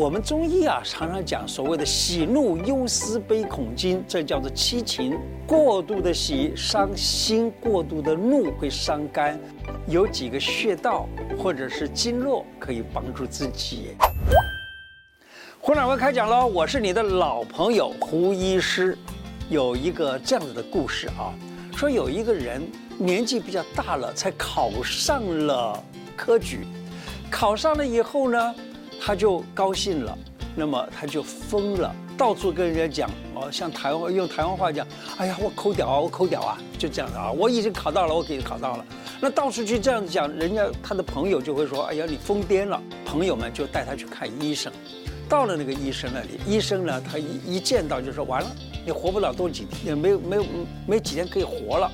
我们中医啊，常常讲所谓的喜怒忧思悲恐惊，这叫做七情。过度的喜伤心，过度的怒会伤肝。有几个穴道或者是经络可以帮助自己。胡掌柜开讲喽！我是你的老朋友胡医师。有一个这样子的故事啊，说有一个人年纪比较大了，才考上了科举，考上了以后呢，他就高兴了，那么他就疯了，到处跟人家讲哦，像台湾用台湾话讲，哎呀，我抠屌啊，我抠屌啊，就这样的啊，我已经考到了，我给你考到了。那到处去这样子讲，人家他的朋友就会说，哎呀，你疯癫了。朋友们就带他去看医生，到了那个医生那里，医生呢，他一一见到就说，完了，你活不了多几天，也没没没几天可以活了，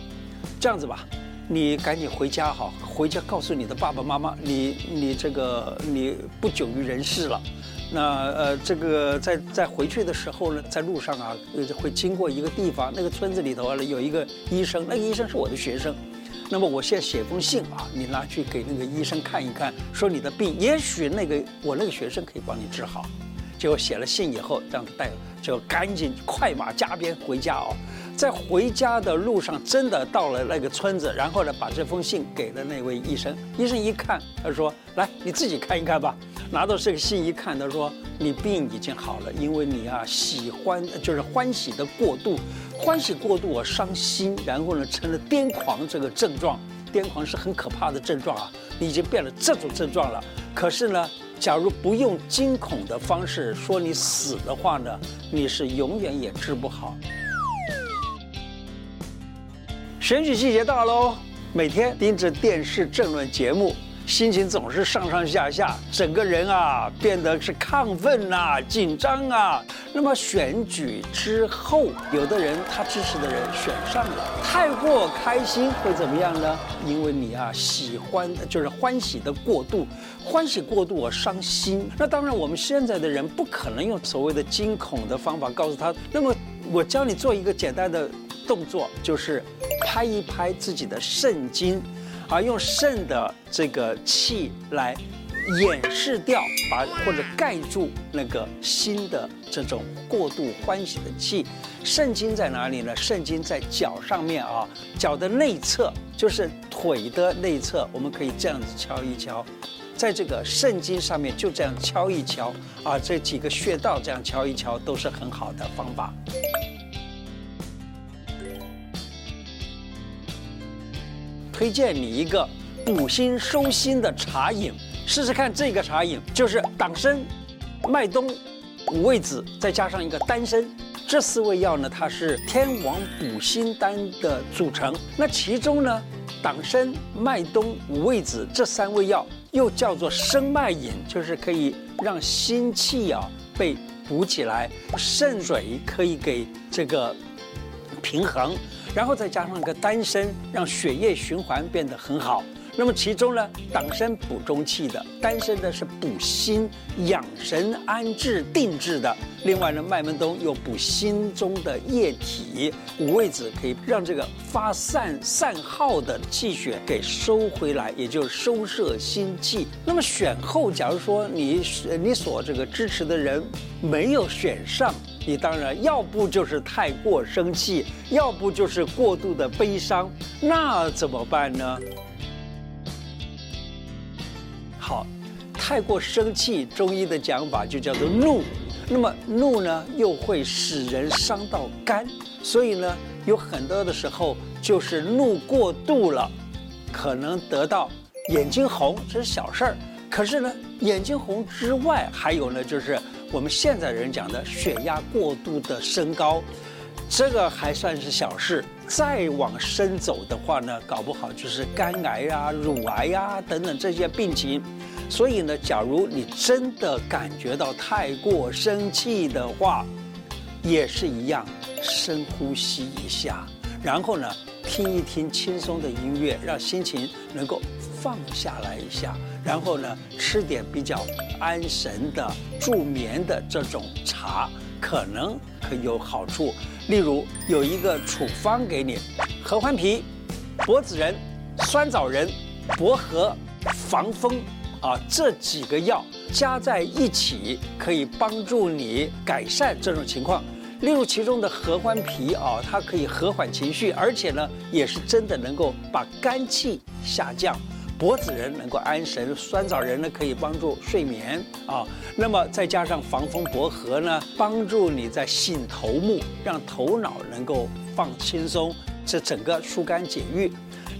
这样子吧。你赶紧回家哈，回家告诉你的爸爸妈妈，你你这个你不久于人世了。那呃，这个在在回去的时候呢，在路上啊，会经过一个地方，那个村子里头啊，有一个医生，那个医生是我的学生。那么我现在写封信啊，你拿去给那个医生看一看，说你的病，也许那个我那个学生可以帮你治好。结果写了信以后，让他带就赶紧快马加鞭回家哦。在回家的路上，真的到了那个村子，然后呢，把这封信给了那位医生。医生一看，他说：“来，你自己看一看吧。”拿到这个信一看，他说：“你病已经好了，因为你啊喜欢就是欢喜的过度，欢喜过度我伤心，然后呢成了癫狂这个症状。癫狂是很可怕的症状啊，你已经变了这种症状了。可是呢，假如不用惊恐的方式说你死的话呢，你是永远也治不好。”选举季节到喽，每天盯着电视政论节目，心情总是上上下下，整个人啊变得是亢奋啊、紧张啊。那么选举之后，有的人他支持的人选上了，太过开心会怎么样呢？因为你啊喜欢就是欢喜的过度，欢喜过度我伤心。那当然，我们现在的人不可能用所谓的惊恐的方法告诉他。那么我教你做一个简单的。动作就是拍一拍自己的肾经，啊，用肾的这个气来掩饰掉，把或者盖住那个心的这种过度欢喜的气。肾经在哪里呢？肾经在脚上面啊，脚的内侧就是腿的内侧，我们可以这样子敲一敲，在这个肾经上面就这样敲一敲啊，这几个穴道这样敲一敲都是很好的方法。推荐你一个补心收心的茶饮，试试看这个茶饮，就是党参、麦冬、五味子，再加上一个丹参，这四味药呢，它是天王补心丹的组成。那其中呢，党参、麦冬、五味子这三味药又叫做生脉饮，就是可以让心气啊被补起来，肾水可以给这个平衡。然后再加上一个丹参，让血液循环变得很好。那么其中呢，党参补中气的，丹参呢是补心养神、安志定志的。另外呢，麦门冬又补心中的液体，五味子可以让这个发散散耗的气血给收回来，也就是收摄心气。那么选后，假如说你你所这个支持的人没有选上，你当然要不就是太过生气，要不就是过度的悲伤，那怎么办呢？太过生气，中医的讲法就叫做怒。那么怒呢，又会使人伤到肝，所以呢，有很多的时候就是怒过度了，可能得到眼睛红，这是小事儿。可是呢，眼睛红之外，还有呢，就是我们现在人讲的血压过度的升高，这个还算是小事。再往深走的话呢，搞不好就是肝癌啊、乳癌啊等等这些病情。所以呢，假如你真的感觉到太过生气的话，也是一样，深呼吸一下，然后呢，听一听轻松的音乐，让心情能够放下来一下，然后呢，吃点比较安神的助眠的这种茶，可能可有好处。例如有一个处方给你：合欢皮、柏子仁、酸枣仁、薄荷、防风。啊，这几个药加在一起，可以帮助你改善这种情况。例如其中的合欢皮啊，它可以和缓情绪，而且呢，也是真的能够把肝气下降。柏子仁能够安神，酸枣仁呢可以帮助睡眠啊。那么再加上防风薄荷呢，帮助你在醒头目，让头脑能够放轻松，这整个疏肝解郁。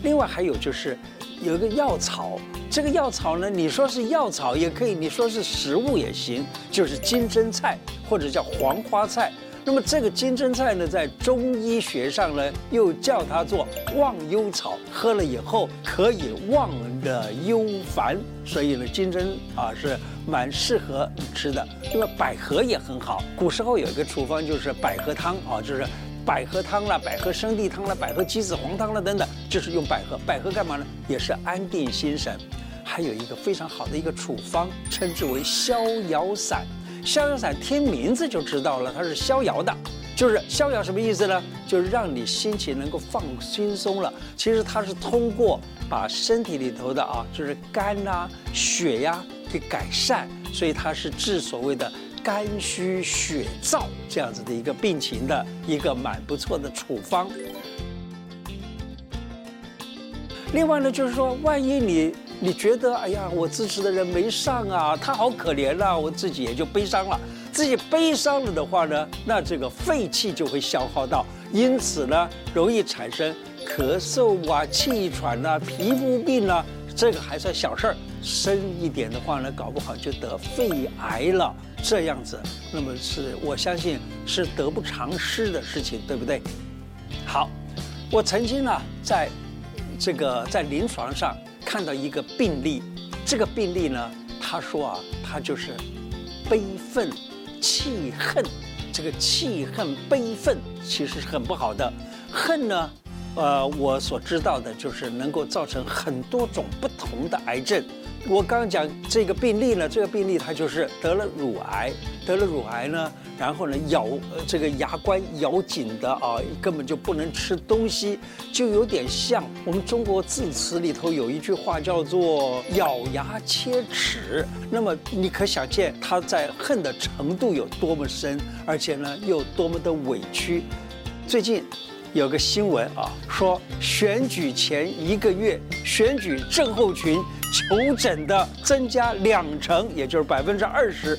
另外还有就是有一个药草，这个药草呢，你说是药草也可以，你说是食物也行，就是金针菜或者叫黄花菜。那么这个金针菜呢，在中医学上呢，又叫它做忘忧草，喝了以后可以忘了忧烦，所以呢，金针啊是蛮适合吃的。那么百合也很好，古时候有一个处方就是百合汤啊，就是百合汤啦、百合生地汤啦、百合鸡子黄汤啦等等，就是用百合。百合干嘛呢？也是安定心神。还有一个非常好的一个处方，称之为逍遥散。逍遥散听名字就知道了，它是逍遥的，就是逍遥什么意思呢？就是让你心情能够放轻松了。其实它是通过把身体里头的啊，就是肝呐、血呀给改善，所以它是治所谓的肝虚血燥这样子的一个病情的一个蛮不错的处方。另外呢，就是说，万一你。你觉得哎呀，我支持的人没上啊，他好可怜呐、我自己也就悲伤了。自己悲伤了的话呢，那这个肺气就会消耗到，因此呢，容易产生咳嗽啊、气喘啊、皮肤病啊，这个还算小事儿。深一点的话呢，搞不好就得肺癌了。这样子，那么是我相信是得不偿失的事情，对不对？好，我曾经呢，在这个在临床上。看到一个病例，这个病例呢，他说啊，他就是悲愤、气恨，这个气恨、悲愤其实是很不好的。恨呢，呃，我所知道的就是能够造成很多种不同的癌症。我刚刚讲这个病例呢，这个病例他就是得了乳癌，得了乳癌呢，然后呢咬呃这个牙关咬紧的啊，根本就不能吃东西，就有点像我们中国字词里头有一句话叫做咬牙切齿。那么你可想见他在恨的程度有多么深，而且呢又多么的委屈。最近有个新闻啊，说选举前一个月，选举症候群。求诊的增加两成，也就是百分之二十。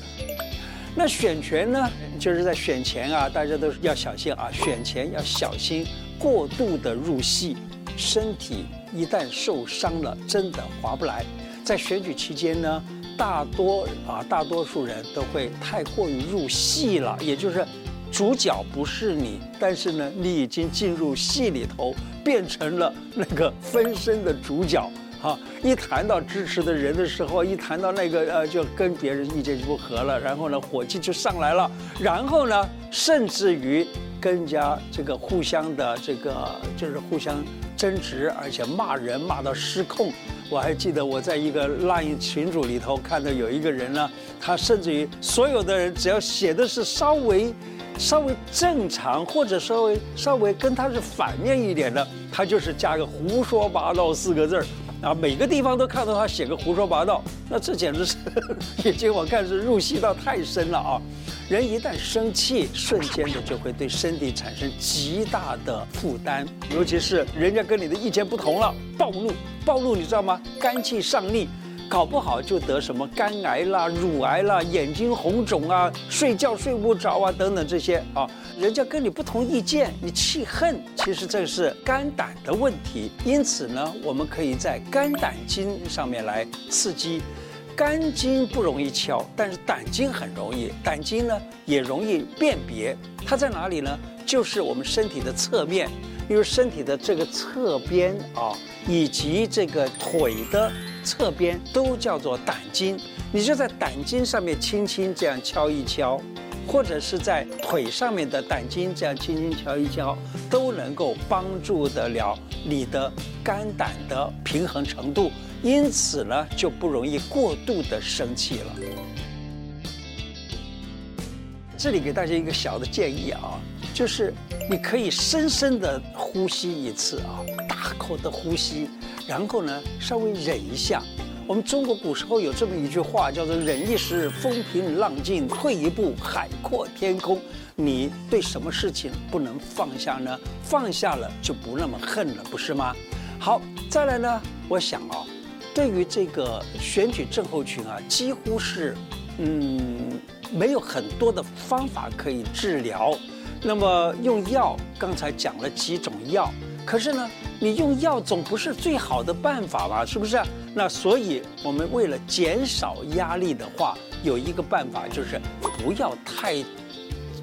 那选权呢，就是在选前啊，大家都要小心啊，选前要小心过度的入戏，身体一旦受伤了，真的划不来。在选举期间呢，大多啊，大多数人都会太过于入戏了，也就是主角不是你，但是呢，你已经进入戏里头，变成了那个分身的主角。好，一谈到支持的人的时候，一谈到那个呃，就跟别人意见就不合了，然后呢，火气就上来了，然后呢，甚至于跟人家这个互相的这个就是互相争执，而且骂人骂到失控。我还记得我在一个 LINE 群组里头看到有一个人呢，他甚至于所有的人只要写的是稍微稍微正常，或者稍微稍微跟他是反面一点的，他就是加个胡说八道四个字儿。啊，每个地方都看到他写个胡说八道，那这简直是，已经我看是入戏到太深了啊！人一旦生气，瞬间的就会对身体产生极大的负担，尤其是人家跟你的意见不同了，暴怒，暴怒，你知道吗？肝气上逆。搞不好就得什么肝癌啦、乳癌啦、眼睛红肿啊、睡觉睡不着啊等等这些啊，人家跟你不同意见，你气恨，其实这是肝胆的问题。因此呢，我们可以在肝胆经上面来刺激。肝经不容易敲，但是胆经很容易。胆经呢也容易辨别，它在哪里呢？就是我们身体的侧面，比如身体的这个侧边啊，以及这个腿的。侧边都叫做胆经，你就在胆经上面轻轻这样敲一敲，或者是在腿上面的胆经这样轻轻敲一敲，都能够帮助得了你的肝胆的平衡程度，因此呢，就不容易过度的生气了。这里给大家一个小的建议啊，就是你可以深深的呼吸一次啊，大口的呼吸。然后呢，稍微忍一下，我们中国古时候有这么一句话，叫做“忍一时，风平浪静；退一步，海阔天空”。你对什么事情不能放下呢？放下了就不那么恨了，不是吗？好，再来呢，我想啊，对于这个选举症候群啊，几乎是嗯没有很多的方法可以治疗。那么用药，刚才讲了几种药，可是呢，你用药总不是最好的办法吧？是不是？那所以，我们为了减少压力的话，有一个办法就是不要太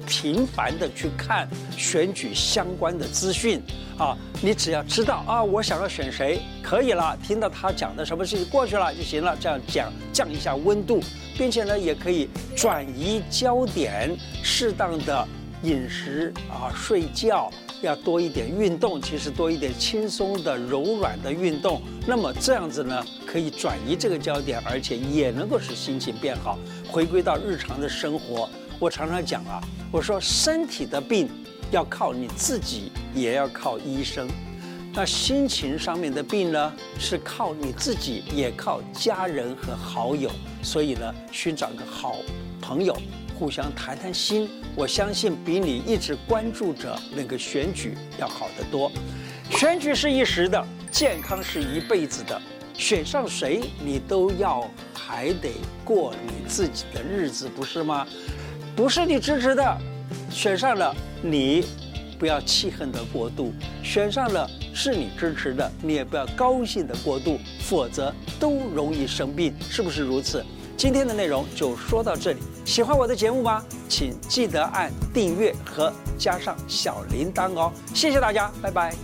频繁的去看选举相关的资讯啊。你只要知道啊，我想要选谁，可以了，听到他讲的什么事情过去了就行了。这样讲，降一下温度，并且呢，也可以转移焦点，适当的饮食啊，睡觉。要多一点运动，其实多一点轻松的、柔软的运动，那么这样子呢，可以转移这个焦点，而且也能够使心情变好，回归到日常的生活。我常常讲啊，我说身体的病要靠你自己，也要靠医生；那心情上面的病呢，是靠你自己，也靠家人和好友。所以呢，寻找个好朋友。互相谈谈心，我相信比你一直关注着那个选举要好得多。选举是一时的，健康是一辈子的。选上谁，你都要还得过你自己的日子，不是吗？不是你支持的，选上了你，不要气恨的过度；选上了是你支持的，你也不要高兴的过度，否则都容易生病，是不是如此？今天的内容就说到这里，喜欢我的节目吗？请记得按订阅和加上小铃铛哦，谢谢大家，拜拜。